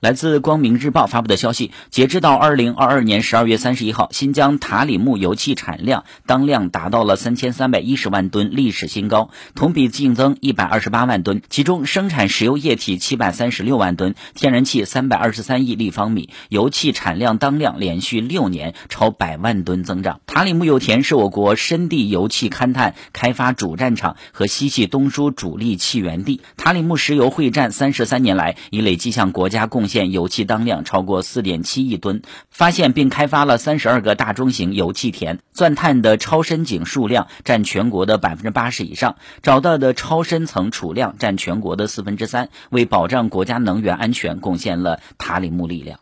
来自光明日报发布的消息，截至到二零二二年十二月三十一号，新疆塔里木油气产量当量达到了三千三百一十万吨，历史新高，同比净增一百二十八万吨。其中，生产石油液体七百三十六万吨，天然气三百二十三亿立方米，油气产量当量连续六年超百万吨增长。塔里木油田是我国深地油气勘探开发主战场和西气东输主力气源地。塔里木石油会战三十三年来，已累计向国家贡献。现油气当量超过四点七亿吨，发现并开发了三十二个大中型油气田，钻探的超深井数量占全国的百分之八十以上，找到的超深层储量占全国的四分之三，为保障国家能源安全贡献了塔里木力量。